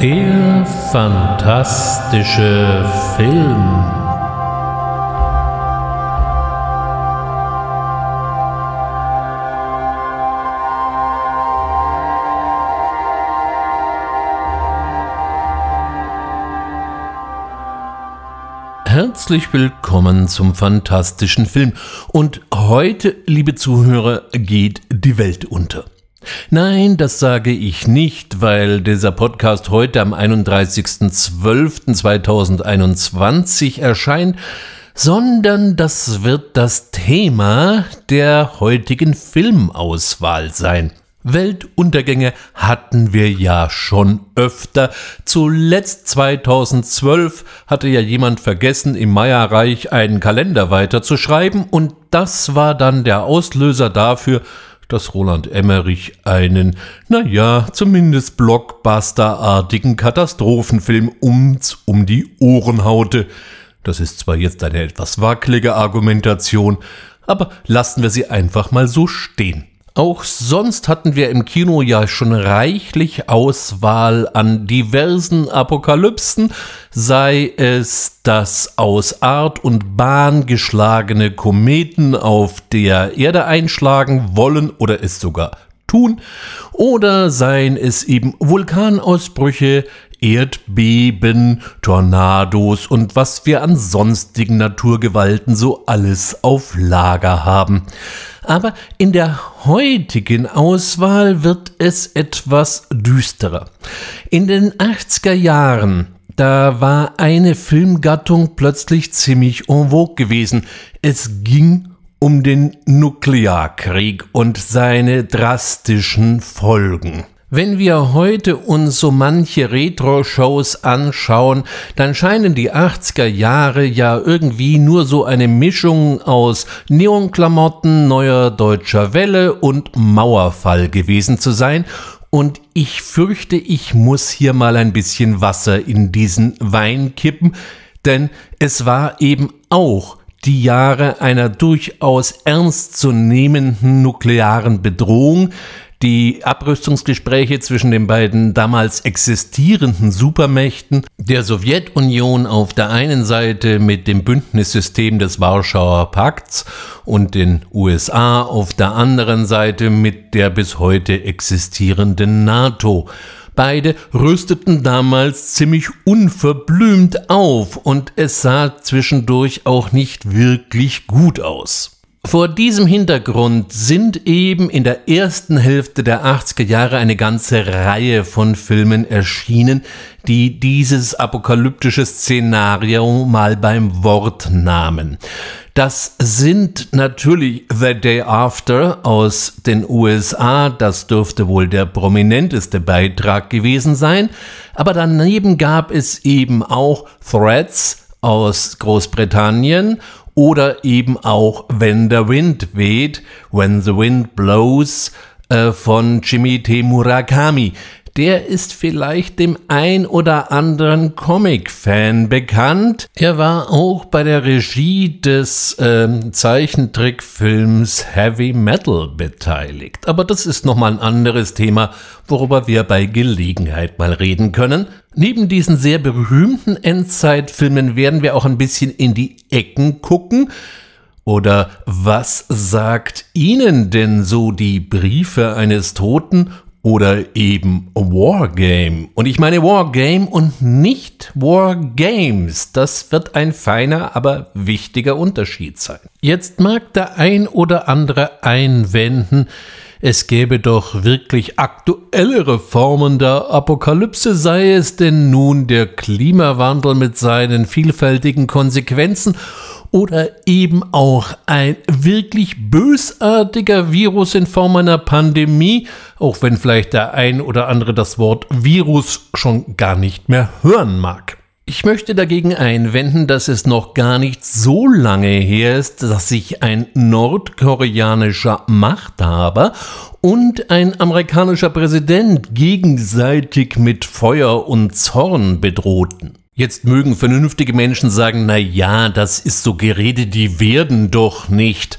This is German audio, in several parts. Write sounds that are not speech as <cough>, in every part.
Der fantastische Film. Herzlich willkommen zum fantastischen Film. Und heute, liebe Zuhörer, geht die Welt unter. Nein, das sage ich nicht, weil dieser Podcast heute am 31.12.2021 erscheint, sondern das wird das Thema der heutigen Filmauswahl sein. Weltuntergänge hatten wir ja schon öfter. Zuletzt 2012 hatte ja jemand vergessen, im Meierreich einen Kalender weiterzuschreiben und das war dann der Auslöser dafür, dass Roland Emmerich einen, naja, zumindest Blockbuster-artigen Katastrophenfilm ums um die Ohren haute. Das ist zwar jetzt eine etwas wackelige Argumentation, aber lassen wir sie einfach mal so stehen. Auch sonst hatten wir im Kino ja schon reichlich Auswahl an diversen Apokalypsen, sei es das aus Art und Bahn geschlagene Kometen auf der Erde einschlagen wollen oder es sogar tun, oder seien es eben Vulkanausbrüche, Erdbeben, Tornados und was wir an sonstigen Naturgewalten so alles auf Lager haben. Aber in der heutigen Auswahl wird es etwas düsterer. In den 80er Jahren, da war eine Filmgattung plötzlich ziemlich en vogue gewesen. Es ging um den Nuklearkrieg und seine drastischen Folgen. Wenn wir heute uns so manche Retro-Shows anschauen, dann scheinen die 80er Jahre ja irgendwie nur so eine Mischung aus Neonklamotten, neuer deutscher Welle und Mauerfall gewesen zu sein. Und ich fürchte, ich muss hier mal ein bisschen Wasser in diesen Wein kippen, denn es war eben auch die Jahre einer durchaus ernstzunehmenden nuklearen Bedrohung, die Abrüstungsgespräche zwischen den beiden damals existierenden Supermächten, der Sowjetunion auf der einen Seite mit dem Bündnissystem des Warschauer Pakts und den USA auf der anderen Seite mit der bis heute existierenden NATO. Beide rüsteten damals ziemlich unverblümt auf und es sah zwischendurch auch nicht wirklich gut aus. Vor diesem Hintergrund sind eben in der ersten Hälfte der 80er Jahre eine ganze Reihe von Filmen erschienen, die dieses apokalyptische Szenario mal beim Wort nahmen. Das sind natürlich The Day After aus den USA, das dürfte wohl der prominenteste Beitrag gewesen sein, aber daneben gab es eben auch Threats aus Großbritannien oder eben auch When the Wind weht, When the Wind Blows äh, von Jimmy T. Murakami. Der ist vielleicht dem ein oder anderen Comic-Fan bekannt. Er war auch bei der Regie des ähm, Zeichentrickfilms Heavy Metal beteiligt. Aber das ist nochmal ein anderes Thema, worüber wir bei Gelegenheit mal reden können. Neben diesen sehr berühmten Endzeitfilmen werden wir auch ein bisschen in die Ecken gucken. Oder was sagt Ihnen denn so die Briefe eines Toten oder eben Wargame. Und ich meine Wargame und nicht Wargames. Das wird ein feiner, aber wichtiger Unterschied sein. Jetzt mag der ein oder andere einwenden, es gäbe doch wirklich aktuellere Formen der Apokalypse, sei es denn nun der Klimawandel mit seinen vielfältigen Konsequenzen oder eben auch ein wirklich bösartiger Virus in Form einer Pandemie, auch wenn vielleicht der ein oder andere das Wort Virus schon gar nicht mehr hören mag. Ich möchte dagegen einwenden, dass es noch gar nicht so lange her ist, dass sich ein nordkoreanischer Machthaber und ein amerikanischer Präsident gegenseitig mit Feuer und Zorn bedrohten. Jetzt mögen vernünftige Menschen sagen, na ja, das ist so Gerede, die werden doch nicht.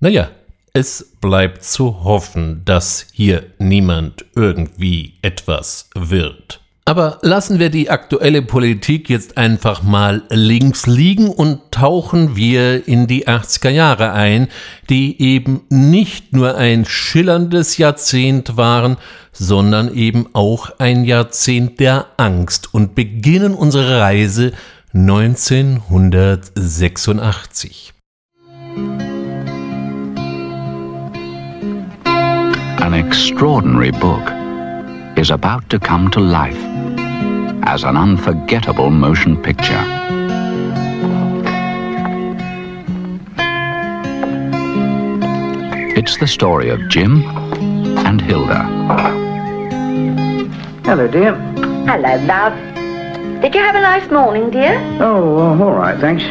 Naja, es bleibt zu hoffen, dass hier niemand irgendwie etwas wird. Aber lassen wir die aktuelle Politik jetzt einfach mal links liegen und tauchen wir in die 80er Jahre ein, die eben nicht nur ein schillerndes Jahrzehnt waren, sondern eben auch ein Jahrzehnt der Angst und beginnen unsere Reise 1986. An extraordinary book is about to come to life. As an unforgettable motion picture. It's the story of Jim and Hilda. Hello, dear. Hello, love. Did you have a nice morning, dear? Oh, uh, all right, thanks.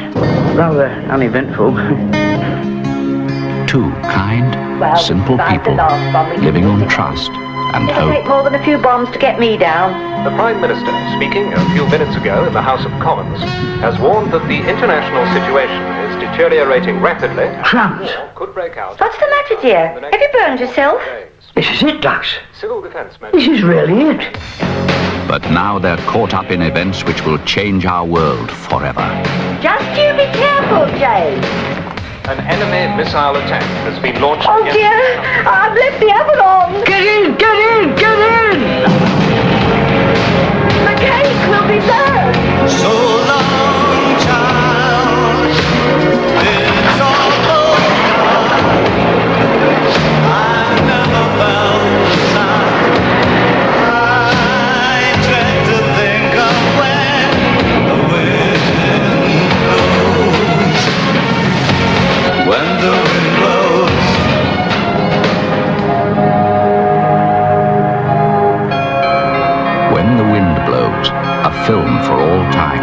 Rather uneventful. <laughs> Two kind, Well, simple people last one we living on to- trust and It'll take more than a few bombs to get me down. The Prime Minister, speaking a few minutes ago in the House of Commons, has warned that the international situation is deteriorating rapidly. Crumbs. Could break out. What's the matter, dear? Have you burned yourself? Days. This is it, Dux. Civil defence This is really it. But now they're caught up in events which will change our world forever. Just you be careful, Jane. An enemy missile attack has been launched. Oh, against- dear. I've left the oven ah, on. Get in, get in, get in! The cake will be burned. So long, child. It's all over. I never felt film for all time.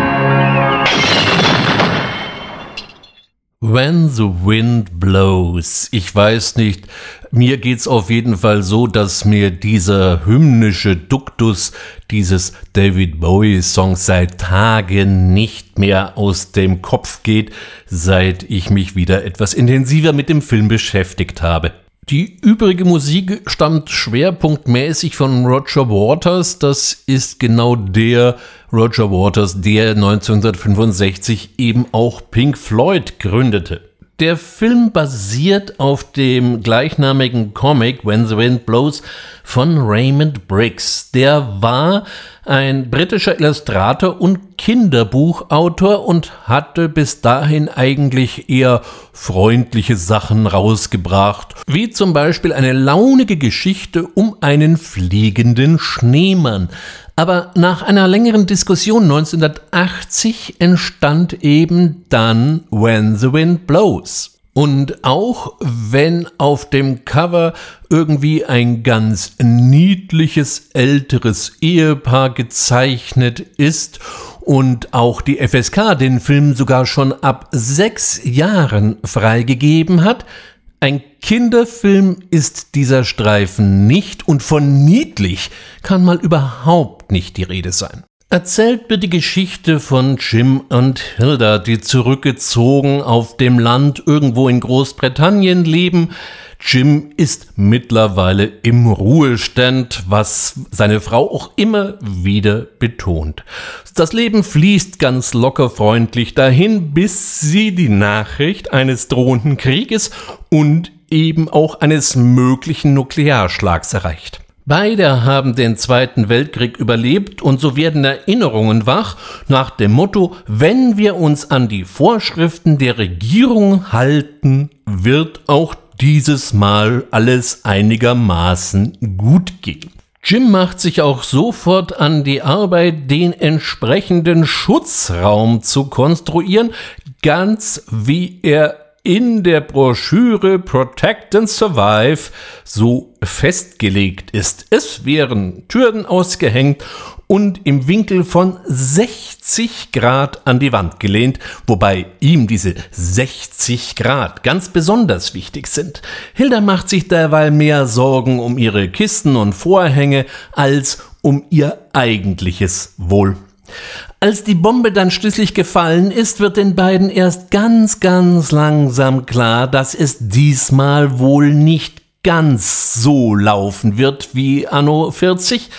When the Wind Blows. Ich weiß nicht, mir geht's auf jeden Fall so, dass mir dieser hymnische Duktus dieses David Bowie Songs seit Tagen nicht mehr aus dem Kopf geht, seit ich mich wieder etwas intensiver mit dem Film beschäftigt habe. Die übrige Musik stammt schwerpunktmäßig von Roger Waters. Das ist genau der Roger Waters, der 1965 eben auch Pink Floyd gründete. Der Film basiert auf dem gleichnamigen Comic When the Wind Blows von Raymond Briggs. Der war ein britischer Illustrator und Kinderbuchautor und hatte bis dahin eigentlich eher freundliche Sachen rausgebracht, wie zum Beispiel eine launige Geschichte um einen fliegenden Schneemann. Aber nach einer längeren Diskussion 1980 entstand eben dann When the Wind Blows. Und auch wenn auf dem Cover irgendwie ein ganz niedliches älteres Ehepaar gezeichnet ist und auch die FSK den Film sogar schon ab sechs Jahren freigegeben hat, ein Kinderfilm ist dieser Streifen nicht und von niedlich kann mal überhaupt nicht die Rede sein. Erzählt wird die Geschichte von Jim und Hilda, die zurückgezogen auf dem Land irgendwo in Großbritannien leben. Jim ist mittlerweile im Ruhestand, was seine Frau auch immer wieder betont. Das Leben fließt ganz locker freundlich dahin, bis sie die Nachricht eines drohenden Krieges und eben auch eines möglichen Nuklearschlags erreicht. Beide haben den Zweiten Weltkrieg überlebt und so werden Erinnerungen wach nach dem Motto, wenn wir uns an die Vorschriften der Regierung halten, wird auch dieses Mal alles einigermaßen gut gehen. Jim macht sich auch sofort an die Arbeit, den entsprechenden Schutzraum zu konstruieren, ganz wie er in der Broschüre Protect and Survive so festgelegt ist. Es wären Türen ausgehängt und im Winkel von 60 Grad an die Wand gelehnt, wobei ihm diese 60 Grad ganz besonders wichtig sind. Hilda macht sich derweil mehr Sorgen um ihre Kisten und Vorhänge als um ihr eigentliches Wohl. Als die Bombe dann schließlich gefallen ist, wird den beiden erst ganz, ganz langsam klar, dass es diesmal wohl nicht ganz so laufen wird wie anno 40,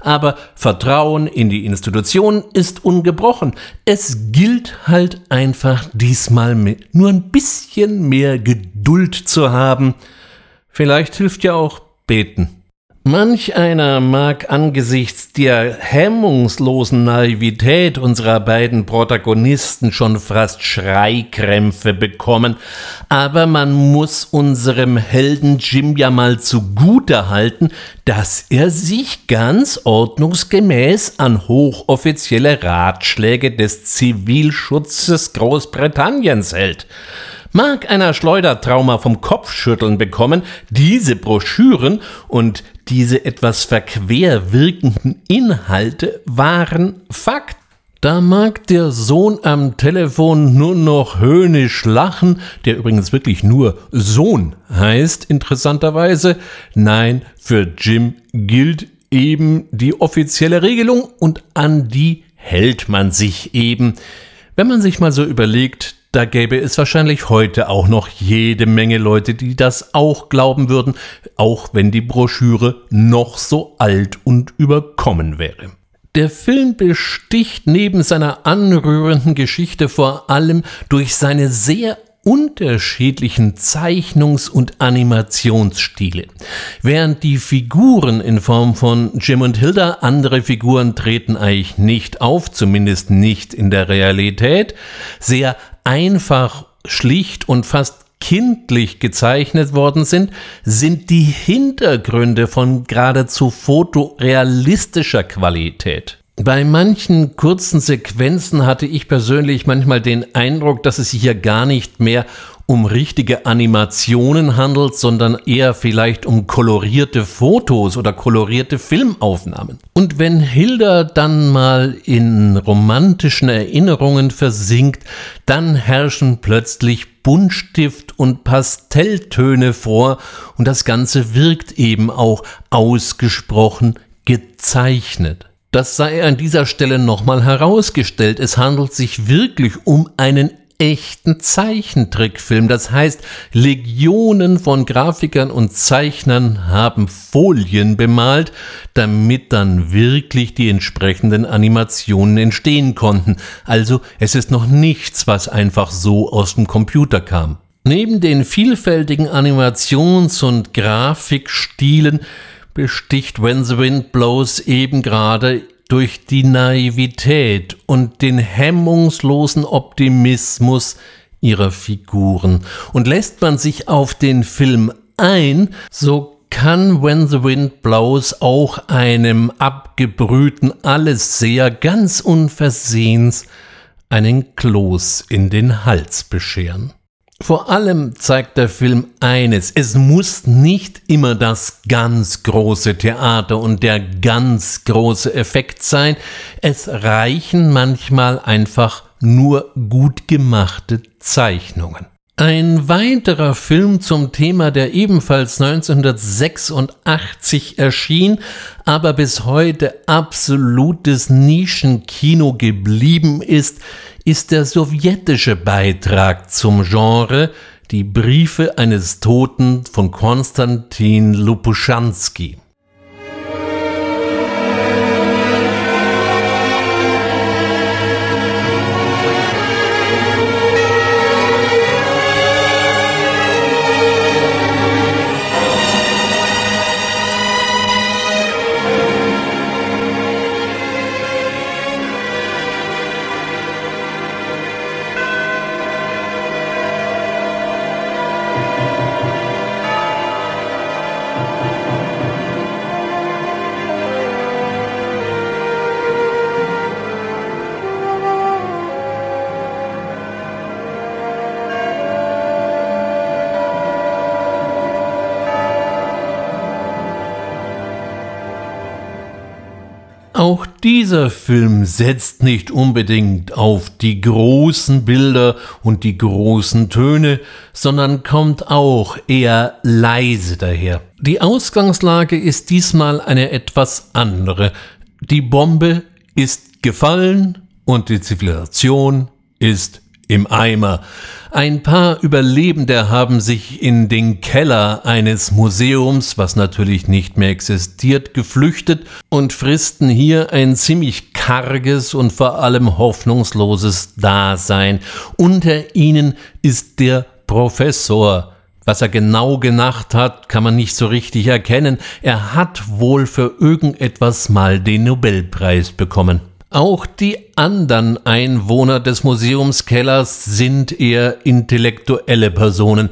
aber Vertrauen in die Institution ist ungebrochen. Es gilt halt einfach diesmal mit nur ein bisschen mehr Geduld zu haben. Vielleicht hilft ja auch beten. Manch einer mag angesichts der hemmungslosen Naivität unserer beiden Protagonisten schon fast Schreikrämpfe bekommen, aber man muss unserem Helden Jim ja mal zugute halten, dass er sich ganz ordnungsgemäß an hochoffizielle Ratschläge des Zivilschutzes Großbritanniens hält. Mag einer Schleudertrauma vom Kopfschütteln bekommen, diese Broschüren und diese etwas verquer wirkenden Inhalte waren Fakt. Da mag der Sohn am Telefon nur noch höhnisch lachen, der übrigens wirklich nur Sohn heißt, interessanterweise. Nein, für Jim gilt eben die offizielle Regelung und an die hält man sich eben. Wenn man sich mal so überlegt, da gäbe es wahrscheinlich heute auch noch jede Menge Leute, die das auch glauben würden, auch wenn die Broschüre noch so alt und überkommen wäre. Der Film besticht neben seiner anrührenden Geschichte vor allem durch seine sehr unterschiedlichen Zeichnungs- und Animationsstile. Während die Figuren in Form von Jim und Hilda, andere Figuren treten eigentlich nicht auf, zumindest nicht in der Realität, sehr einfach, schlicht und fast kindlich gezeichnet worden sind, sind die Hintergründe von geradezu fotorealistischer Qualität. Bei manchen kurzen Sequenzen hatte ich persönlich manchmal den Eindruck, dass es sich hier gar nicht mehr um richtige Animationen handelt, sondern eher vielleicht um kolorierte Fotos oder kolorierte Filmaufnahmen. Und wenn Hilda dann mal in romantischen Erinnerungen versinkt, dann herrschen plötzlich Buntstift und Pastelltöne vor und das Ganze wirkt eben auch ausgesprochen gezeichnet. Das sei an dieser Stelle nochmal herausgestellt. Es handelt sich wirklich um einen echten Zeichentrickfilm. Das heißt, Legionen von Grafikern und Zeichnern haben Folien bemalt, damit dann wirklich die entsprechenden Animationen entstehen konnten. Also es ist noch nichts, was einfach so aus dem Computer kam. Neben den vielfältigen Animations- und Grafikstilen besticht When the Wind Blows eben gerade durch die Naivität und den hemmungslosen Optimismus ihrer Figuren. Und lässt man sich auf den Film ein, so kann When the Wind Blows auch einem abgebrühten Allesseher ganz unversehens einen Kloß in den Hals bescheren. Vor allem zeigt der Film eines, es muss nicht immer das ganz große Theater und der ganz große Effekt sein, es reichen manchmal einfach nur gut gemachte Zeichnungen. Ein weiterer Film zum Thema, der ebenfalls 1986 erschien, aber bis heute absolutes Nischenkino geblieben ist, ist der sowjetische Beitrag zum Genre Die Briefe eines Toten von Konstantin Lupuschanski. Dieser Film setzt nicht unbedingt auf die großen Bilder und die großen Töne, sondern kommt auch eher leise daher. Die Ausgangslage ist diesmal eine etwas andere. Die Bombe ist gefallen und die Zivilisation ist im Eimer. Ein paar Überlebende haben sich in den Keller eines Museums, was natürlich nicht mehr existiert, geflüchtet und fristen hier ein ziemlich karges und vor allem hoffnungsloses Dasein. Unter ihnen ist der Professor. Was er genau gemacht hat, kann man nicht so richtig erkennen. Er hat wohl für irgendetwas mal den Nobelpreis bekommen. Auch die anderen Einwohner des Museumskellers sind eher intellektuelle Personen.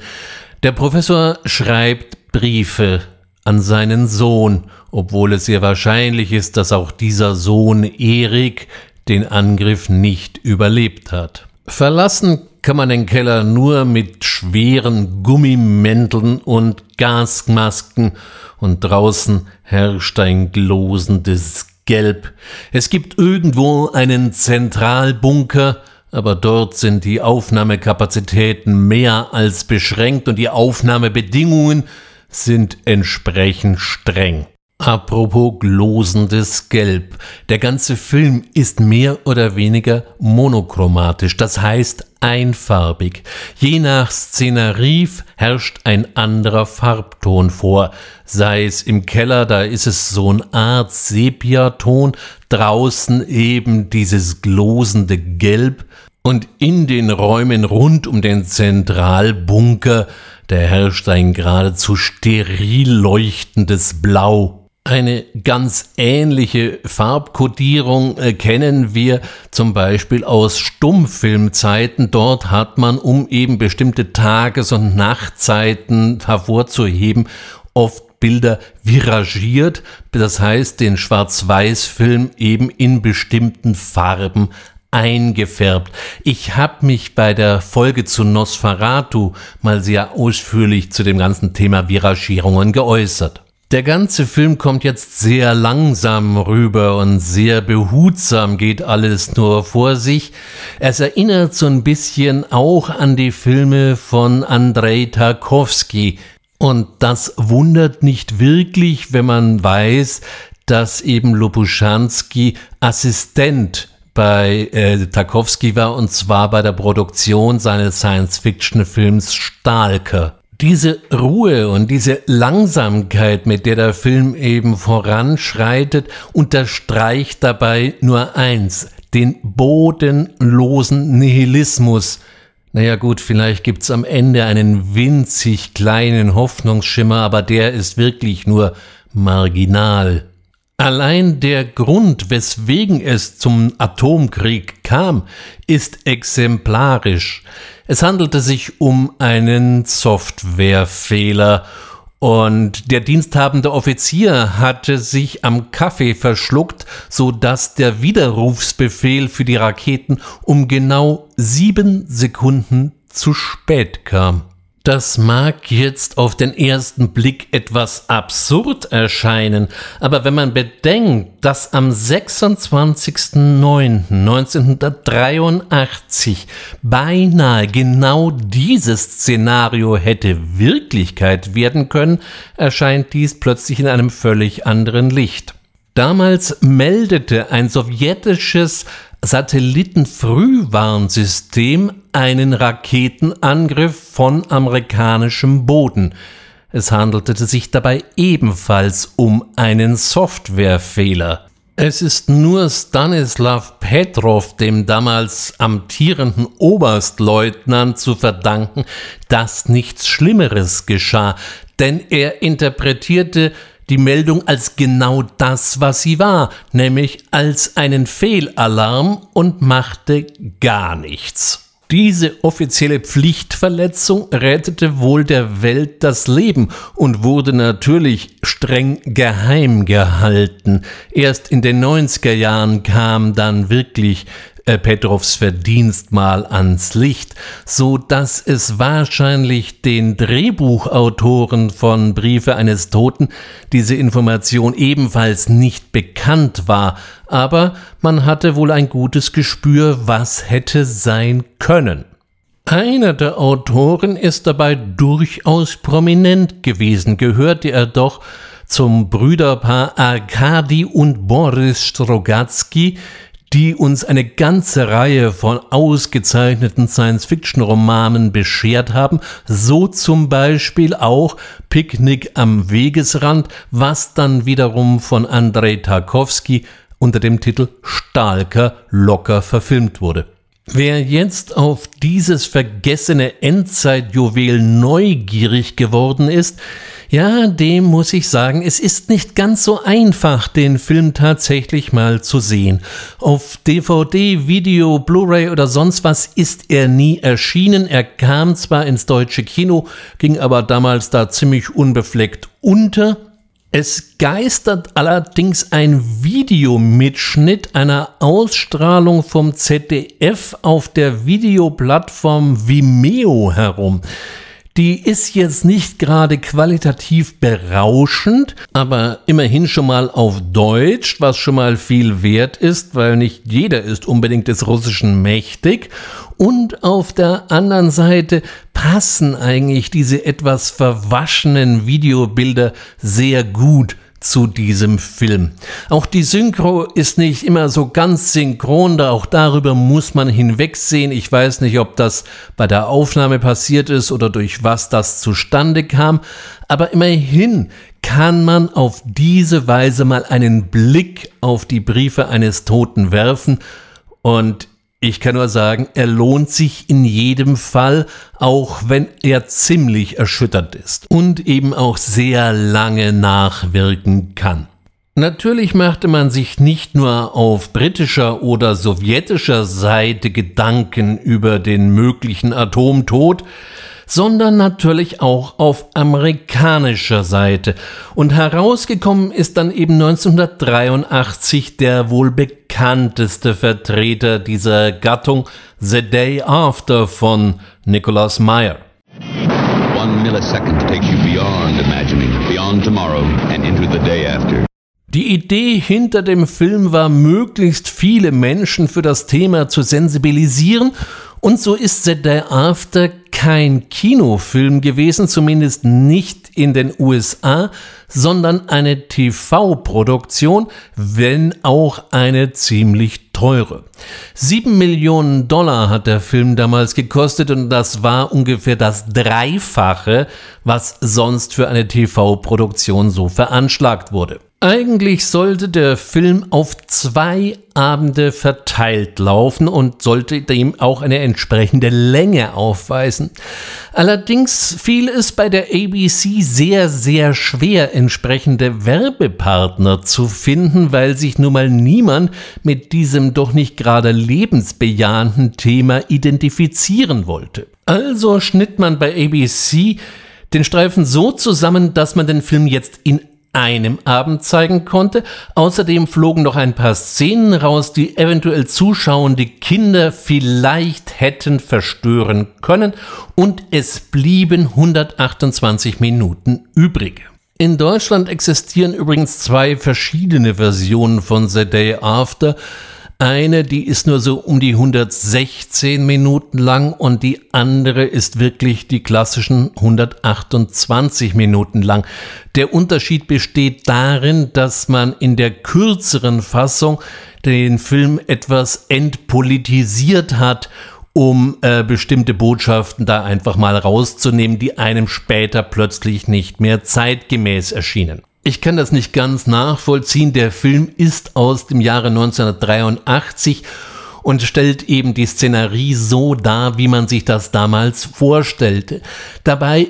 Der Professor schreibt Briefe an seinen Sohn, obwohl es sehr wahrscheinlich ist, dass auch dieser Sohn Erik den Angriff nicht überlebt hat. Verlassen kann man den Keller nur mit schweren Gummimänteln und Gasmasken und draußen herrscht ein glosendes Gelb. Es gibt irgendwo einen Zentralbunker, aber dort sind die Aufnahmekapazitäten mehr als beschränkt und die Aufnahmebedingungen sind entsprechend streng. Apropos glosendes Gelb. Der ganze Film ist mehr oder weniger monochromatisch, das heißt einfarbig. Je nach Szenerie herrscht ein anderer Farbton vor. Sei es im Keller, da ist es so eine Art Sepiaton, draußen eben dieses glosende Gelb und in den Räumen rund um den Zentralbunker, da herrscht ein geradezu steril leuchtendes Blau. Eine ganz ähnliche Farbkodierung äh, kennen wir zum Beispiel aus Stummfilmzeiten. Dort hat man, um eben bestimmte Tages- und Nachtzeiten hervorzuheben, oft Bilder viragiert, das heißt den Schwarz-Weiß-Film eben in bestimmten Farben eingefärbt. Ich habe mich bei der Folge zu Nosferatu mal sehr ausführlich zu dem ganzen Thema Viragierungen geäußert. Der ganze Film kommt jetzt sehr langsam rüber und sehr behutsam geht alles nur vor sich. Es erinnert so ein bisschen auch an die Filme von Andrei Tarkovsky. Und das wundert nicht wirklich, wenn man weiß, dass eben Lopuschanski Assistent bei äh, Tarkovsky war und zwar bei der Produktion seines Science-Fiction-Films Stalker diese Ruhe und diese Langsamkeit, mit der der Film eben voranschreitet, unterstreicht dabei nur eins, den bodenlosen Nihilismus. Naja gut, vielleicht gibt's am Ende einen winzig kleinen Hoffnungsschimmer, aber der ist wirklich nur marginal. Allein der Grund, weswegen es zum Atomkrieg kam, ist exemplarisch. Es handelte sich um einen Softwarefehler und der diensthabende Offizier hatte sich am Kaffee verschluckt, so dass der Widerrufsbefehl für die Raketen um genau sieben Sekunden zu spät kam. Das mag jetzt auf den ersten Blick etwas absurd erscheinen, aber wenn man bedenkt, dass am 26.09.1983 beinahe genau dieses Szenario hätte Wirklichkeit werden können, erscheint dies plötzlich in einem völlig anderen Licht. Damals meldete ein sowjetisches Satellitenfrühwarnsystem einen Raketenangriff von amerikanischem Boden. Es handelte sich dabei ebenfalls um einen Softwarefehler. Es ist nur Stanislav Petrov, dem damals amtierenden Oberstleutnant, zu verdanken, dass nichts Schlimmeres geschah, denn er interpretierte die Meldung als genau das, was sie war, nämlich als einen Fehlalarm und machte gar nichts. Diese offizielle Pflichtverletzung rettete wohl der Welt das Leben und wurde natürlich streng geheim gehalten. Erst in den 90er Jahren kam dann wirklich Petrovs Verdienst mal ans Licht, so dass es wahrscheinlich den Drehbuchautoren von Briefe eines Toten diese Information ebenfalls nicht bekannt war, aber man hatte wohl ein gutes Gespür, was hätte sein können. Einer der Autoren ist dabei durchaus prominent gewesen, gehörte er doch zum Brüderpaar Arkadi und Boris Strogatzky, die uns eine ganze Reihe von ausgezeichneten Science-Fiction-Romanen beschert haben, so zum Beispiel auch Picknick am Wegesrand, was dann wiederum von Andrei Tarkovsky unter dem Titel Stalker locker verfilmt wurde. Wer jetzt auf dieses vergessene Endzeitjuwel neugierig geworden ist, ja, dem muss ich sagen, es ist nicht ganz so einfach, den Film tatsächlich mal zu sehen. Auf DVD, Video, Blu-ray oder sonst was ist er nie erschienen. Er kam zwar ins deutsche Kino, ging aber damals da ziemlich unbefleckt unter. Es geistert allerdings ein Videomitschnitt einer Ausstrahlung vom ZDF auf der Videoplattform Vimeo herum. Die ist jetzt nicht gerade qualitativ berauschend, aber immerhin schon mal auf Deutsch, was schon mal viel wert ist, weil nicht jeder ist unbedingt des Russischen mächtig. Und auf der anderen Seite passen eigentlich diese etwas verwaschenen Videobilder sehr gut zu diesem Film. Auch die Synchro ist nicht immer so ganz synchron, da auch darüber muss man hinwegsehen. Ich weiß nicht, ob das bei der Aufnahme passiert ist oder durch was das zustande kam, aber immerhin kann man auf diese Weise mal einen Blick auf die Briefe eines Toten werfen und ich kann nur sagen, er lohnt sich in jedem Fall, auch wenn er ziemlich erschüttert ist und eben auch sehr lange nachwirken kann. Natürlich machte man sich nicht nur auf britischer oder sowjetischer Seite Gedanken über den möglichen Atomtod, sondern natürlich auch auf amerikanischer Seite. Und herausgekommen ist dann eben 1983 der wohl bekannteste Vertreter dieser Gattung, The Day After von Nicholas Meyer. One millisecond takes you beyond imagining, beyond tomorrow, and into the day after. Die Idee hinter dem Film war, möglichst viele Menschen für das Thema zu sensibilisieren und so ist The Day After kein Kinofilm gewesen, zumindest nicht in den USA, sondern eine TV-Produktion, wenn auch eine ziemlich teure. Sieben Millionen Dollar hat der Film damals gekostet und das war ungefähr das Dreifache, was sonst für eine TV-Produktion so veranschlagt wurde. Eigentlich sollte der Film auf zwei Abende verteilt laufen und sollte dem auch eine entsprechende Länge aufweisen. Allerdings fiel es bei der ABC sehr, sehr schwer, entsprechende Werbepartner zu finden, weil sich nun mal niemand mit diesem doch nicht gerade lebensbejahenden Thema identifizieren wollte. Also schnitt man bei ABC den Streifen so zusammen, dass man den Film jetzt in einem Abend zeigen konnte. Außerdem flogen noch ein paar Szenen raus, die eventuell zuschauende Kinder vielleicht hätten verstören können und es blieben 128 Minuten übrig. In Deutschland existieren übrigens zwei verschiedene Versionen von The Day After. Eine, die ist nur so um die 116 Minuten lang und die andere ist wirklich die klassischen 128 Minuten lang. Der Unterschied besteht darin, dass man in der kürzeren Fassung den Film etwas entpolitisiert hat um äh, bestimmte Botschaften da einfach mal rauszunehmen, die einem später plötzlich nicht mehr zeitgemäß erschienen. Ich kann das nicht ganz nachvollziehen. Der Film ist aus dem Jahre 1983 und stellt eben die Szenerie so dar, wie man sich das damals vorstellte. Dabei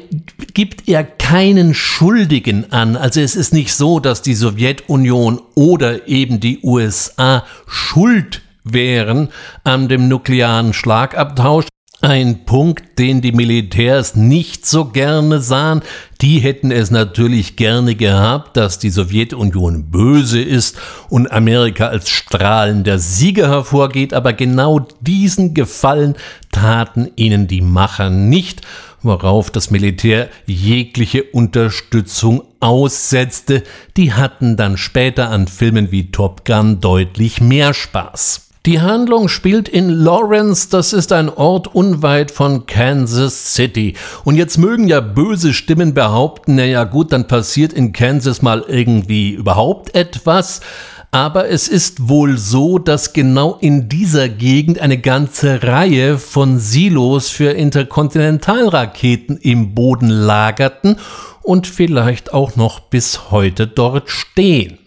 gibt er keinen Schuldigen an. Also es ist nicht so, dass die Sowjetunion oder eben die USA schuld wären an dem nuklearen Schlagabtausch, ein Punkt, den die Militärs nicht so gerne sahen. Die hätten es natürlich gerne gehabt, dass die Sowjetunion böse ist und Amerika als strahlender Sieger hervorgeht, aber genau diesen Gefallen taten ihnen die Macher nicht, worauf das Militär jegliche Unterstützung aussetzte. Die hatten dann später an Filmen wie Top Gun deutlich mehr Spaß. Die Handlung spielt in Lawrence, das ist ein Ort unweit von Kansas City. Und jetzt mögen ja böse Stimmen behaupten, naja gut, dann passiert in Kansas mal irgendwie überhaupt etwas. Aber es ist wohl so, dass genau in dieser Gegend eine ganze Reihe von Silos für Interkontinentalraketen im Boden lagerten und vielleicht auch noch bis heute dort stehen.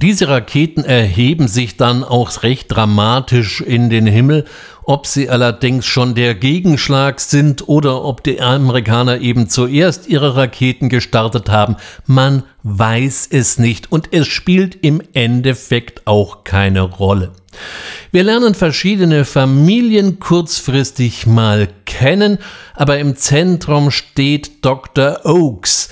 Diese Raketen erheben sich dann auch recht dramatisch in den Himmel. Ob sie allerdings schon der Gegenschlag sind oder ob die Amerikaner eben zuerst ihre Raketen gestartet haben, man weiß es nicht und es spielt im Endeffekt auch keine Rolle. Wir lernen verschiedene Familien kurzfristig mal kennen, aber im Zentrum steht Dr. Oakes,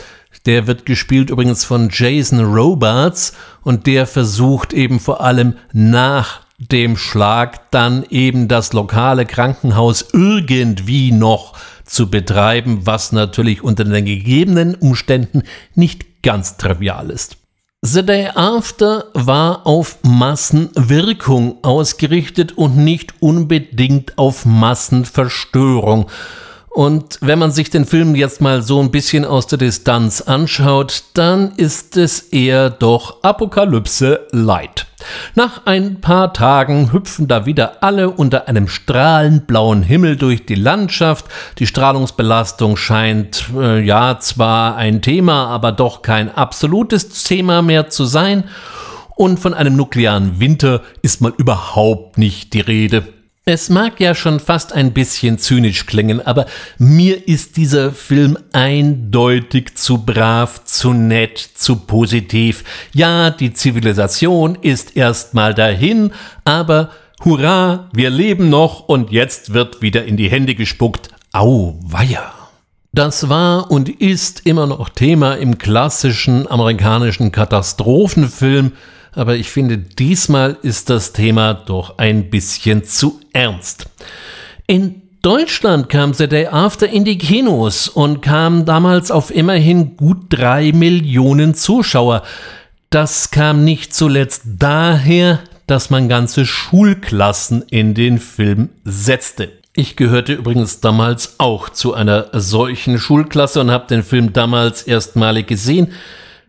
der wird gespielt übrigens von Jason Robards und der versucht eben vor allem nach dem Schlag dann eben das lokale Krankenhaus irgendwie noch zu betreiben, was natürlich unter den gegebenen Umständen nicht ganz trivial ist. The Day After war auf Massenwirkung ausgerichtet und nicht unbedingt auf Massenverstörung. Und wenn man sich den Film jetzt mal so ein bisschen aus der Distanz anschaut, dann ist es eher doch Apokalypse Light. Nach ein paar Tagen hüpfen da wieder alle unter einem strahlend blauen Himmel durch die Landschaft. Die Strahlungsbelastung scheint äh, ja zwar ein Thema, aber doch kein absolutes Thema mehr zu sein. Und von einem nuklearen Winter ist mal überhaupt nicht die Rede. Es mag ja schon fast ein bisschen zynisch klingen, aber mir ist dieser Film eindeutig zu brav, zu nett, zu positiv. Ja, die Zivilisation ist erstmal dahin, aber hurra, wir leben noch und jetzt wird wieder in die Hände gespuckt. Au, weia. Das war und ist immer noch Thema im klassischen amerikanischen Katastrophenfilm, aber ich finde, diesmal ist das Thema doch ein bisschen zu ernst. In Deutschland kam The Day After in die Kinos und kam damals auf immerhin gut drei Millionen Zuschauer. Das kam nicht zuletzt daher, dass man ganze Schulklassen in den Film setzte. Ich gehörte übrigens damals auch zu einer solchen Schulklasse und habe den Film damals erstmalig gesehen.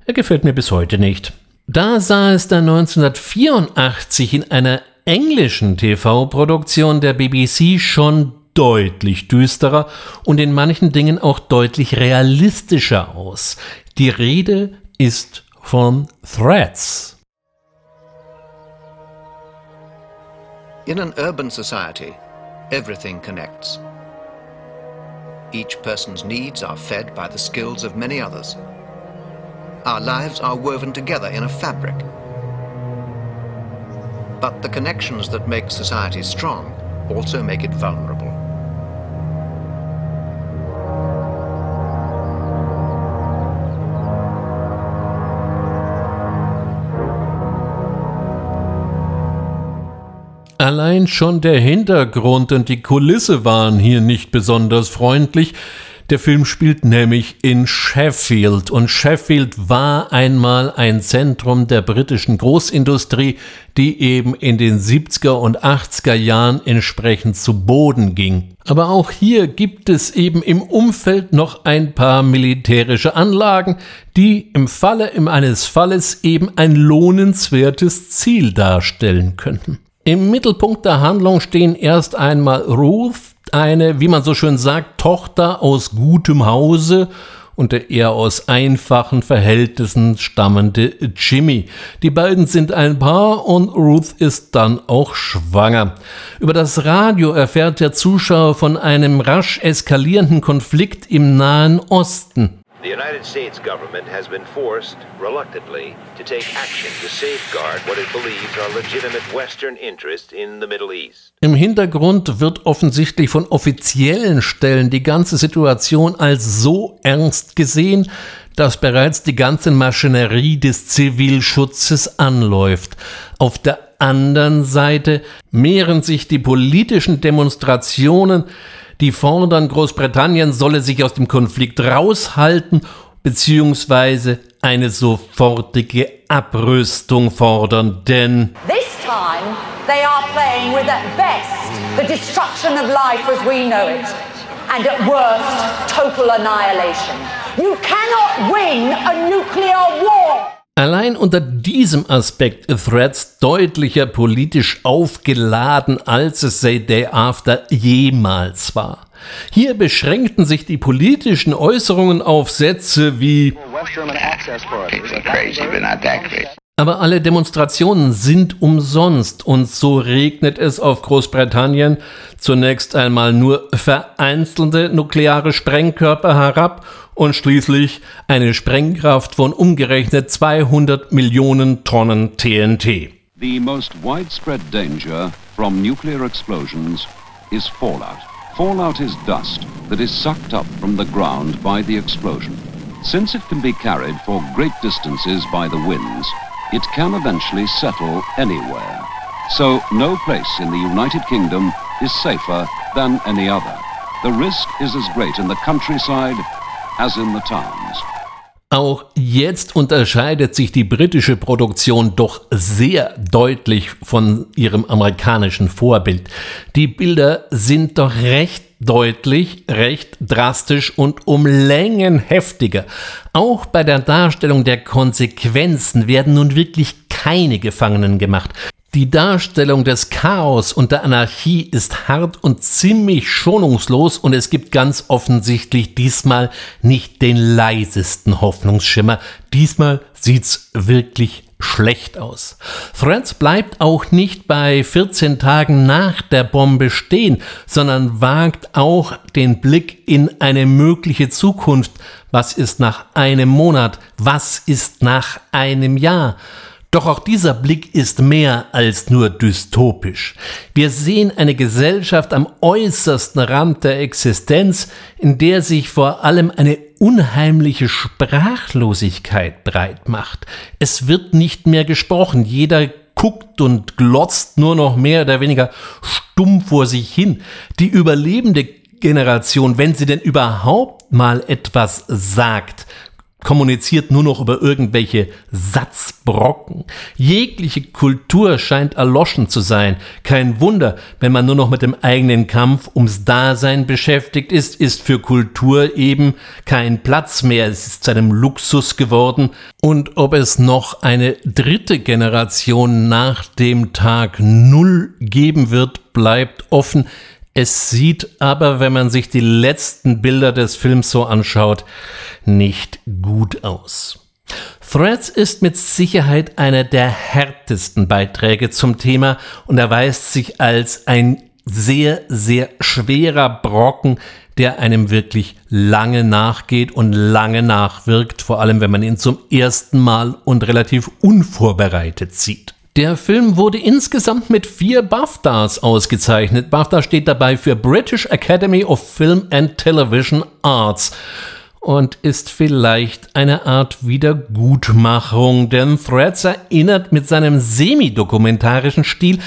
Er gefällt mir bis heute nicht. Da sah es dann 1984 in einer englischen TV-Produktion der BBC schon deutlich düsterer und in manchen Dingen auch deutlich realistischer aus. Die Rede ist von Threats. In an urban society, everything connects. Each person's needs are fed by the skills of many others. Our lives are woven together in a fabric. But the connections that make society strong also make it vulnerable. Allein schon der Hintergrund und die Kulisse waren hier nicht besonders freundlich, der Film spielt nämlich in Sheffield und Sheffield war einmal ein Zentrum der britischen Großindustrie, die eben in den 70er und 80er Jahren entsprechend zu Boden ging. Aber auch hier gibt es eben im Umfeld noch ein paar militärische Anlagen, die im Falle eines Falles eben ein lohnenswertes Ziel darstellen könnten. Im Mittelpunkt der Handlung stehen erst einmal Ruth, eine, wie man so schön sagt, Tochter aus gutem Hause und der eher aus einfachen Verhältnissen stammende Jimmy. Die beiden sind ein Paar und Ruth ist dann auch schwanger. Über das Radio erfährt der Zuschauer von einem rasch eskalierenden Konflikt im Nahen Osten. The United States government has been forced, reluctantly, to take action to safeguard what it believes are legitimate Western interests in the Middle East. Im Hintergrund wird offensichtlich von offiziellen Stellen die ganze Situation als so ernst gesehen, dass bereits die ganze Maschinerie des Zivilschutzes anläuft. Auf der anderen Seite mehren sich die politischen Demonstrationen, die fordern, Großbritannien solle sich aus dem Konflikt raushalten bzw. eine sofortige Abrüstung fordern, denn This time, they are playing with at best the destruction of life as we know it, and at worst, total annihilation. You cannot win a nuclear war. Allein unter diesem Aspekt Threads deutlicher politisch aufgeladen, als es Say Day After jemals war. Hier beschränkten sich die politischen Äußerungen auf Sätze wie aber alle Demonstrationen sind umsonst und so regnet es auf Großbritannien zunächst einmal nur vereinzelte nukleare Sprengkörper herab und schließlich eine Sprengkraft von umgerechnet 200 Millionen Tonnen TNT. The most widespread danger from nuclear explosions is fallout. Fallout is dust that is sucked up from the ground by the explosion. Since it can be carried for great distances by the winds, it can eventually settle anywhere. So no place in the United Kingdom is safer than any other. The risk is as great in the countryside as in the towns. Auch jetzt unterscheidet sich die britische Produktion doch sehr deutlich von ihrem amerikanischen Vorbild. Die Bilder sind doch recht deutlich, recht drastisch und um Längen heftiger. Auch bei der Darstellung der Konsequenzen werden nun wirklich keine Gefangenen gemacht. Die Darstellung des Chaos und der Anarchie ist hart und ziemlich schonungslos und es gibt ganz offensichtlich diesmal nicht den leisesten Hoffnungsschimmer. Diesmal sieht's wirklich schlecht aus. Threads bleibt auch nicht bei 14 Tagen nach der Bombe stehen, sondern wagt auch den Blick in eine mögliche Zukunft. Was ist nach einem Monat? Was ist nach einem Jahr? Doch auch dieser Blick ist mehr als nur dystopisch. Wir sehen eine Gesellschaft am äußersten Rand der Existenz, in der sich vor allem eine unheimliche Sprachlosigkeit breit macht. Es wird nicht mehr gesprochen, jeder guckt und glotzt nur noch mehr oder weniger stumm vor sich hin. Die überlebende Generation, wenn sie denn überhaupt mal etwas sagt, kommuniziert nur noch über irgendwelche Satzbrocken. Jegliche Kultur scheint erloschen zu sein. Kein Wunder, wenn man nur noch mit dem eigenen Kampf ums Dasein beschäftigt ist, ist für Kultur eben kein Platz mehr. Es ist zu einem Luxus geworden. Und ob es noch eine dritte Generation nach dem Tag Null geben wird, bleibt offen. Es sieht aber, wenn man sich die letzten Bilder des Films so anschaut, nicht gut aus. Threads ist mit Sicherheit einer der härtesten Beiträge zum Thema und erweist sich als ein sehr, sehr schwerer Brocken, der einem wirklich lange nachgeht und lange nachwirkt, vor allem wenn man ihn zum ersten Mal und relativ unvorbereitet sieht. Der Film wurde insgesamt mit vier BAFTAs ausgezeichnet. BAFTA steht dabei für British Academy of Film and Television Arts und ist vielleicht eine Art Wiedergutmachung, denn Threads erinnert mit seinem semi-dokumentarischen Stil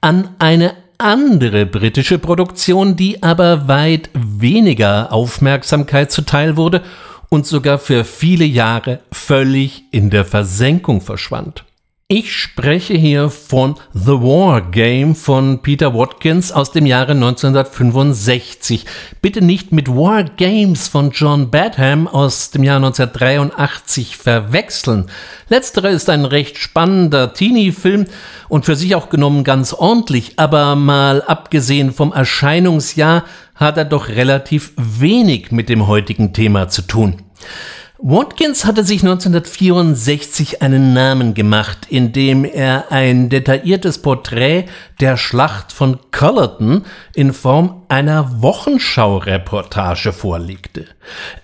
an eine andere britische Produktion, die aber weit weniger Aufmerksamkeit zuteil wurde und sogar für viele Jahre völlig in der Versenkung verschwand. Ich spreche hier von The War Game von Peter Watkins aus dem Jahre 1965. Bitte nicht mit War Games von John Badham aus dem Jahr 1983 verwechseln. Letzterer ist ein recht spannender Teenie-Film und für sich auch genommen ganz ordentlich, aber mal abgesehen vom Erscheinungsjahr hat er doch relativ wenig mit dem heutigen Thema zu tun. Watkins hatte sich 1964 einen Namen gemacht, indem er ein detailliertes Porträt der Schlacht von Cullerton in Form einer Wochenschau-Reportage vorlegte.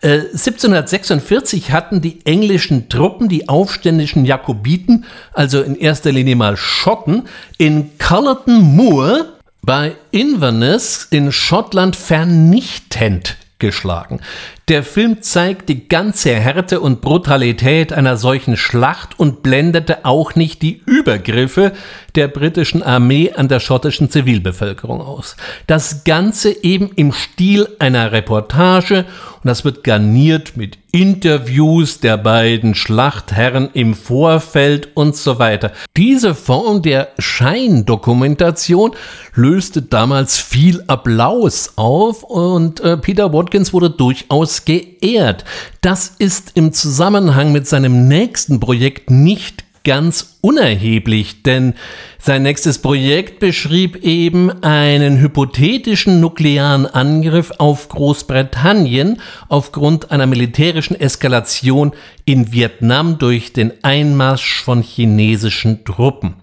Äh, 1746 hatten die englischen Truppen die aufständischen Jakobiten, also in erster Linie mal Schotten, in Cullerton Moor bei Inverness in Schottland vernichtend geschlagen. Der Film zeigt die ganze Härte und Brutalität einer solchen Schlacht und blendete auch nicht die Übergriffe der britischen Armee an der schottischen Zivilbevölkerung aus. Das Ganze eben im Stil einer Reportage und das wird garniert mit Interviews der beiden Schlachtherren im Vorfeld und so weiter. Diese Form der Scheindokumentation löste damals viel Applaus auf und äh, Peter Watkins wurde durchaus Oscars geehrt. Das ist im Zusammenhang mit seinem nächsten Projekt nicht ganz unerheblich, denn sein nächstes Projekt beschrieb eben einen hypothetischen nuklearen Angriff auf Großbritannien aufgrund einer militärischen Eskalation in Vietnam durch den Einmarsch von chinesischen Truppen.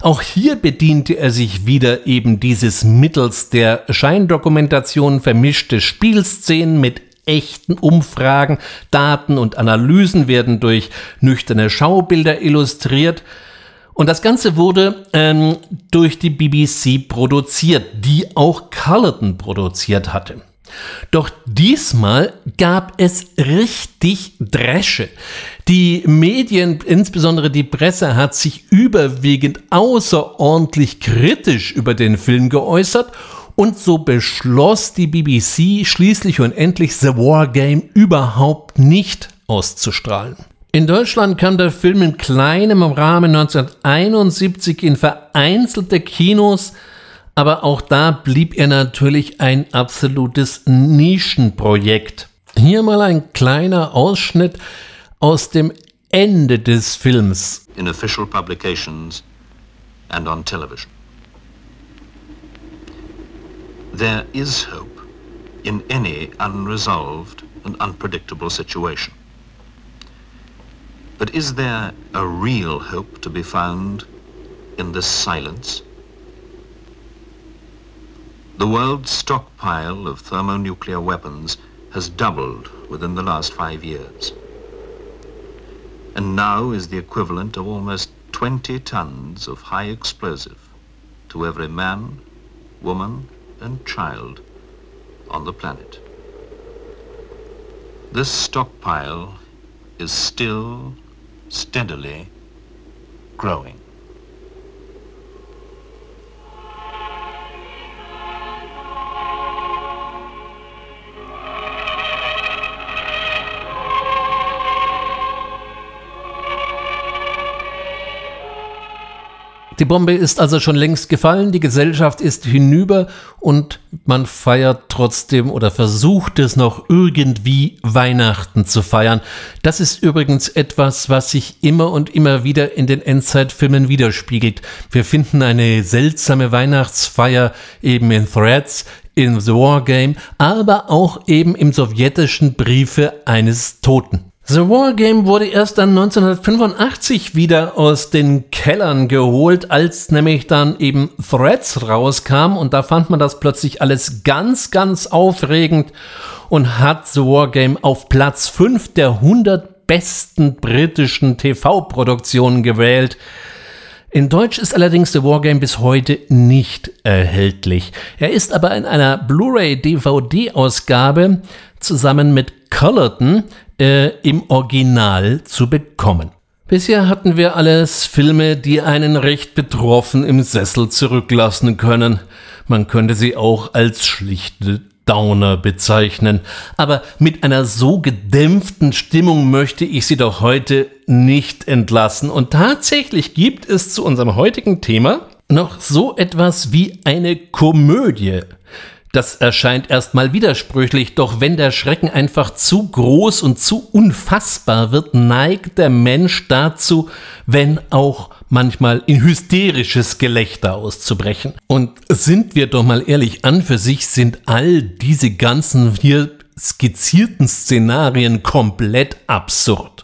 Auch hier bediente er sich wieder eben dieses mittels der Scheindokumentation vermischte Spielszenen mit echten Umfragen, Daten und Analysen werden durch nüchterne Schaubilder illustriert. Und das Ganze wurde ähm, durch die BBC produziert, die auch Cullerton produziert hatte. Doch diesmal gab es richtig Dresche. Die Medien, insbesondere die Presse, hat sich überwiegend außerordentlich kritisch über den Film geäußert und so beschloss die BBC schließlich und endlich The War Game überhaupt nicht auszustrahlen. In Deutschland kam der Film in kleinem Rahmen 1971 in vereinzelte Kinos, aber auch da blieb er natürlich ein absolutes Nischenprojekt. Hier mal ein kleiner Ausschnitt aus dem Ende des Films. In official publications and on television. There is hope in any unresolved and unpredictable situation. But is there a real hope to be found in this silence? The world's stockpile of thermonuclear weapons has doubled within the last five years. And now is the equivalent of almost 20 tons of high explosive to every man, woman, and child on the planet. This stockpile is still steadily growing. Die Bombe ist also schon längst gefallen, die Gesellschaft ist hinüber und man feiert trotzdem oder versucht es noch irgendwie Weihnachten zu feiern. Das ist übrigens etwas, was sich immer und immer wieder in den Endzeitfilmen widerspiegelt. Wir finden eine seltsame Weihnachtsfeier eben in Threads, in The War Game, aber auch eben im sowjetischen Briefe eines Toten. The War Game wurde erst dann 1985 wieder aus den Kellern geholt, als nämlich dann eben Threads rauskam und da fand man das plötzlich alles ganz, ganz aufregend und hat The War Game auf Platz 5 der 100 besten britischen TV-Produktionen gewählt. In Deutsch ist allerdings The Wargame bis heute nicht erhältlich. Er ist aber in einer Blu-ray-DVD-Ausgabe zusammen mit Cullerton äh, im Original zu bekommen. Bisher hatten wir alles Filme, die einen recht betroffen im Sessel zurücklassen können. Man könnte sie auch als schlichte Downer bezeichnen. Aber mit einer so gedämpften Stimmung möchte ich Sie doch heute nicht entlassen. Und tatsächlich gibt es zu unserem heutigen Thema noch so etwas wie eine Komödie. Das erscheint erstmal widersprüchlich, doch wenn der Schrecken einfach zu groß und zu unfassbar wird, neigt der Mensch dazu, wenn auch manchmal in hysterisches Gelächter auszubrechen. Und sind wir doch mal ehrlich, an für sich sind all diese ganzen hier skizzierten Szenarien komplett absurd.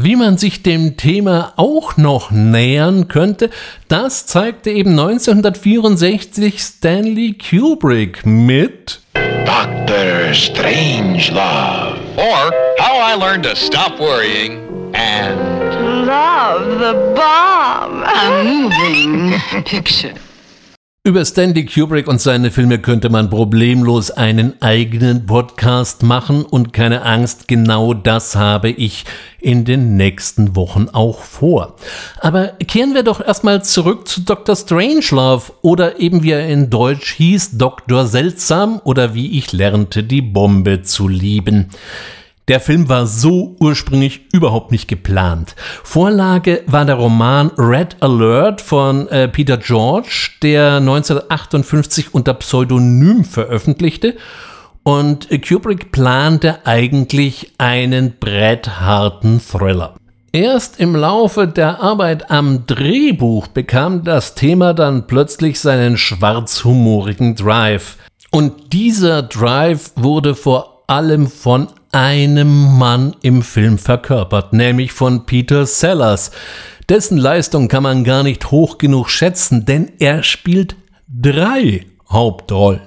Wie man sich dem Thema auch noch nähern könnte, das zeigte eben 1964 Stanley Kubrick mit Dr. Strangelove. Or How I Learned to Stop Worrying and Love the bomb. A moving <laughs> picture. Über Stanley Kubrick und seine Filme könnte man problemlos einen eigenen Podcast machen und keine Angst, genau das habe ich in den nächsten Wochen auch vor. Aber kehren wir doch erstmal zurück zu Dr. Strangelove oder eben wie er in Deutsch hieß, Dr. Seltsam oder wie ich lernte, die Bombe zu lieben. Der Film war so ursprünglich überhaupt nicht geplant. Vorlage war der Roman Red Alert von äh, Peter George, der 1958 unter Pseudonym veröffentlichte. und Kubrick plante eigentlich einen brettharten Thriller. Erst im Laufe der Arbeit am Drehbuch bekam das Thema dann plötzlich seinen schwarzhumorigen Drive. Und dieser Drive wurde vor allem von einem Mann im Film verkörpert, nämlich von Peter Sellers. Dessen Leistung kann man gar nicht hoch genug schätzen, denn er spielt drei Hauptrollen.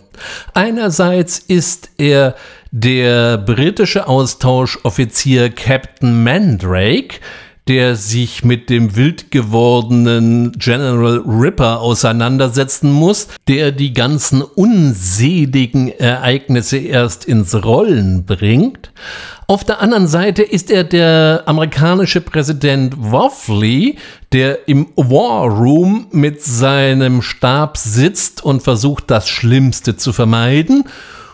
Einerseits ist er der britische Austauschoffizier Captain Mandrake, der sich mit dem wild gewordenen General Ripper auseinandersetzen muss, der die ganzen unseligen Ereignisse erst ins Rollen bringt. Auf der anderen Seite ist er der amerikanische Präsident Woffley, der im War Room mit seinem Stab sitzt und versucht, das Schlimmste zu vermeiden.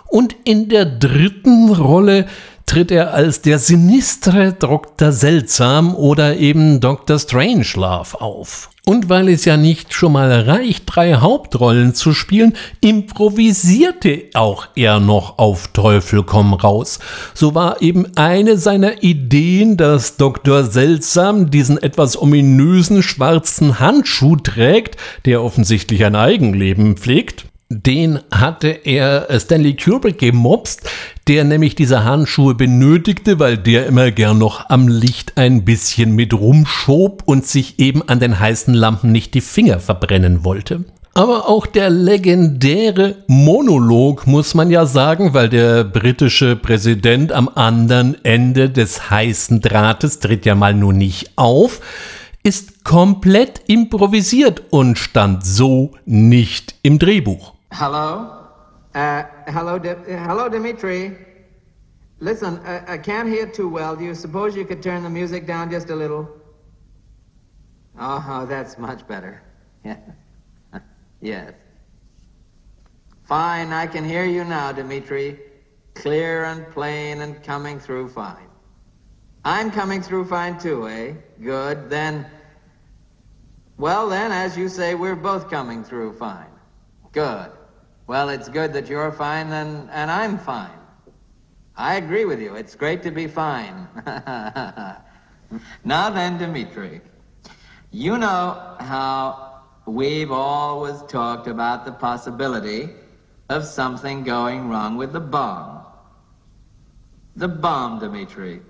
Und in der dritten Rolle tritt er als der sinistre Dr. Seltsam oder eben Dr. Strangelove auf. Und weil es ja nicht schon mal reicht, drei Hauptrollen zu spielen, improvisierte auch er noch auf Teufel komm raus. So war eben eine seiner Ideen, dass Dr. Seltsam diesen etwas ominösen schwarzen Handschuh trägt, der offensichtlich ein Eigenleben pflegt den hatte er äh, Stanley Kubrick gemobst, der nämlich diese Handschuhe benötigte, weil der immer gern noch am Licht ein bisschen mit rumschob und sich eben an den heißen Lampen nicht die Finger verbrennen wollte. Aber auch der legendäre Monolog, muss man ja sagen, weil der britische Präsident am anderen Ende des heißen Drahtes tritt ja mal nur nicht auf, ist komplett improvisiert und stand so nicht im Drehbuch. Hello? Uh, hello, hello, Dimitri. Listen, I, I can't hear too well. Do you suppose you could turn the music down just a little? Oh, that's much better. Yeah. <laughs> yes. Fine, I can hear you now, Dimitri. Clear and plain and coming through fine. I'm coming through fine too, eh? Good. Then, well, then, as you say, we're both coming through fine. Good. Well, it's good that you're fine and, and I'm fine. I agree with you. It's great to be fine. <laughs> now then, Dimitri, you know how we've always talked about the possibility of something going wrong with the bomb. The bomb, Dimitri.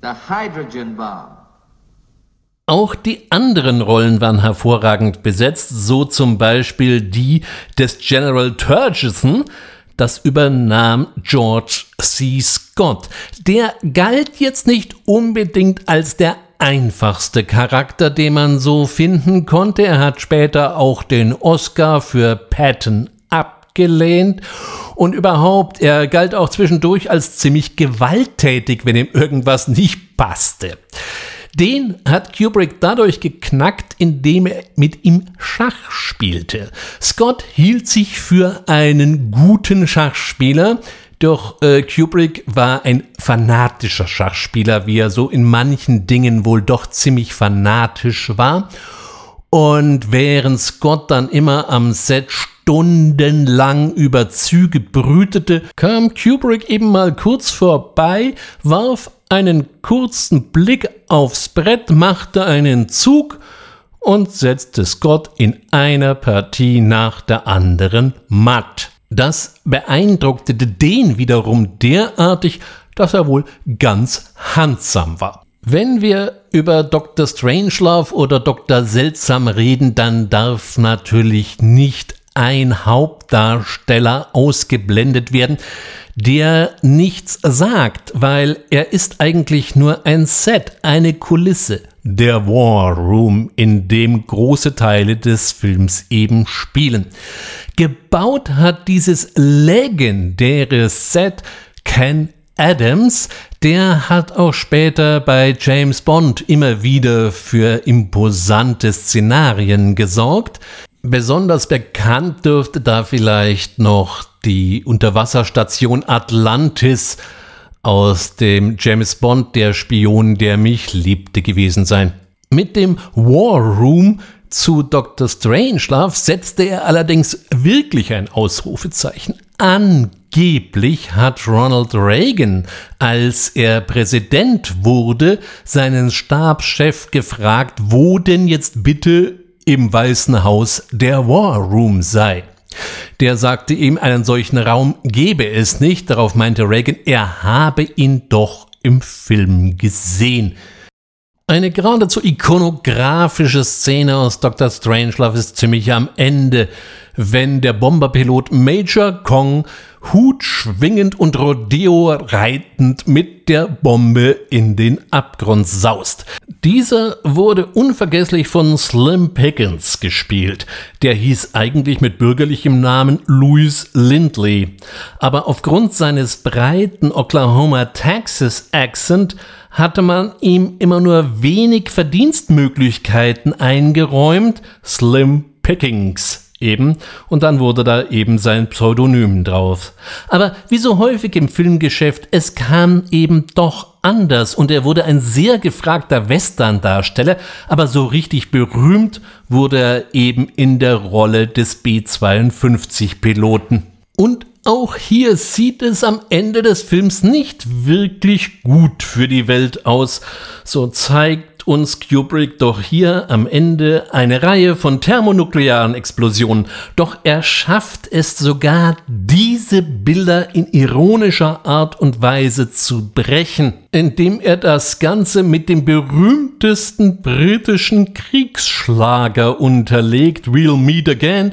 The hydrogen bomb. Auch die anderen Rollen waren hervorragend besetzt, so zum Beispiel die des General Turgison, das übernahm George C. Scott. Der galt jetzt nicht unbedingt als der einfachste Charakter, den man so finden konnte. Er hat später auch den Oscar für Patton abgelehnt und überhaupt, er galt auch zwischendurch als ziemlich gewalttätig, wenn ihm irgendwas nicht passte. Den hat Kubrick dadurch geknackt, indem er mit ihm Schach spielte. Scott hielt sich für einen guten Schachspieler, doch äh, Kubrick war ein fanatischer Schachspieler, wie er so in manchen Dingen wohl doch ziemlich fanatisch war. Und während Scott dann immer am Set stundenlang über Züge brütete, kam Kubrick eben mal kurz vorbei, warf einen kurzen Blick aufs Brett, machte einen Zug und setzte Scott in einer Partie nach der anderen matt. Das beeindruckte den wiederum derartig, dass er wohl ganz handsam war. Wenn wir über Dr. Strangelove oder Dr. Seltsam reden, dann darf natürlich nicht ein Hauptdarsteller ausgeblendet werden, der nichts sagt, weil er ist eigentlich nur ein Set, eine Kulisse, der War Room, in dem große Teile des Films eben spielen. Gebaut hat dieses legendäre Set Ken Adams, der hat auch später bei James Bond immer wieder für imposante Szenarien gesorgt. Besonders bekannt dürfte da vielleicht noch die Unterwasserstation Atlantis aus dem James Bond, der Spion, der mich liebte, gewesen sein. Mit dem War Room zu Dr. Strangelove setzte er allerdings wirklich ein Ausrufezeichen. Angeblich hat Ronald Reagan, als er Präsident wurde, seinen Stabschef gefragt, wo denn jetzt bitte im Weißen Haus der War Room sei. Der sagte ihm, einen solchen Raum gebe es nicht. Darauf meinte Reagan, er habe ihn doch im Film gesehen. Eine geradezu ikonografische Szene aus Dr. Strangelove ist ziemlich am Ende, wenn der Bomberpilot Major Kong Hut schwingend und Rodeo reitend mit der Bombe in den Abgrund saust. Dieser wurde unvergesslich von Slim Pickens gespielt. Der hieß eigentlich mit bürgerlichem Namen Louis Lindley. Aber aufgrund seines breiten Oklahoma-Texas-Accent hatte man ihm immer nur wenig Verdienstmöglichkeiten eingeräumt. Slim Pickings eben, und dann wurde da eben sein Pseudonym drauf. Aber wie so häufig im Filmgeschäft, es kam eben doch anders und er wurde ein sehr gefragter Western-Darsteller, aber so richtig berühmt wurde er eben in der Rolle des B-52-Piloten. Und auch hier sieht es am Ende des Films nicht wirklich gut für die Welt aus. So zeigt uns Kubrick doch hier am Ende eine Reihe von thermonuklearen Explosionen. Doch er schafft es sogar, diese Bilder in ironischer Art und Weise zu brechen, indem er das Ganze mit dem berühmtesten britischen Kriegsschlager unterlegt, We'll Meet Again,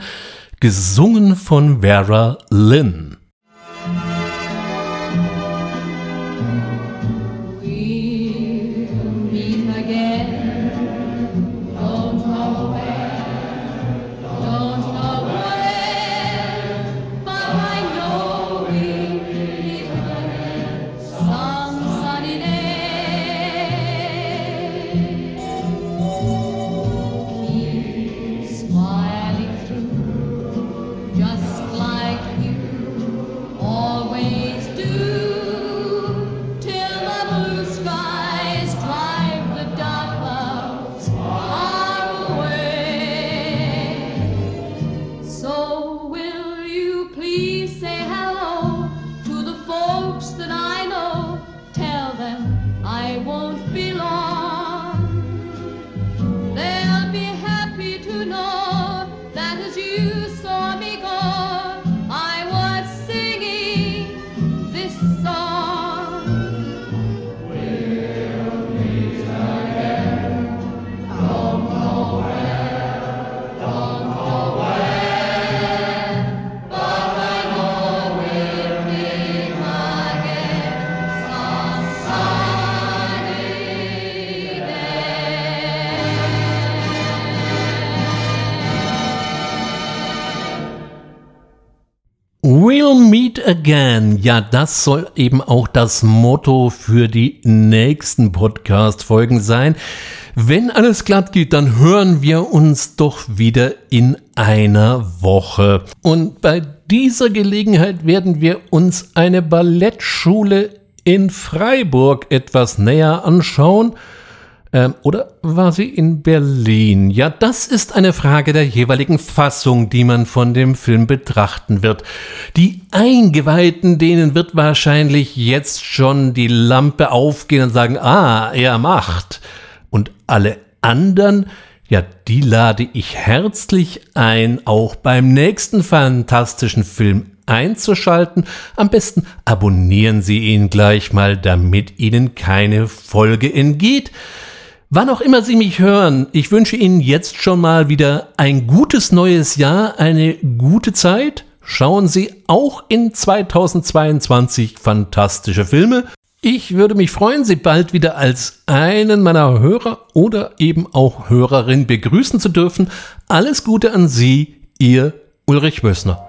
gesungen von Vera Lynn. Again. Ja, das soll eben auch das Motto für die nächsten Podcast-Folgen sein. Wenn alles glatt geht, dann hören wir uns doch wieder in einer Woche. Und bei dieser Gelegenheit werden wir uns eine Ballettschule in Freiburg etwas näher anschauen. Ähm, oder war sie in Berlin? Ja, das ist eine Frage der jeweiligen Fassung, die man von dem Film betrachten wird. Die Eingeweihten, denen wird wahrscheinlich jetzt schon die Lampe aufgehen und sagen, ah, er macht. Und alle anderen, ja, die lade ich herzlich ein, auch beim nächsten fantastischen Film einzuschalten. Am besten abonnieren Sie ihn gleich mal, damit Ihnen keine Folge entgeht. Wann auch immer Sie mich hören, ich wünsche Ihnen jetzt schon mal wieder ein gutes neues Jahr, eine gute Zeit. Schauen Sie auch in 2022 fantastische Filme. Ich würde mich freuen, Sie bald wieder als einen meiner Hörer oder eben auch Hörerin begrüßen zu dürfen. Alles Gute an Sie, Ihr Ulrich Wössner.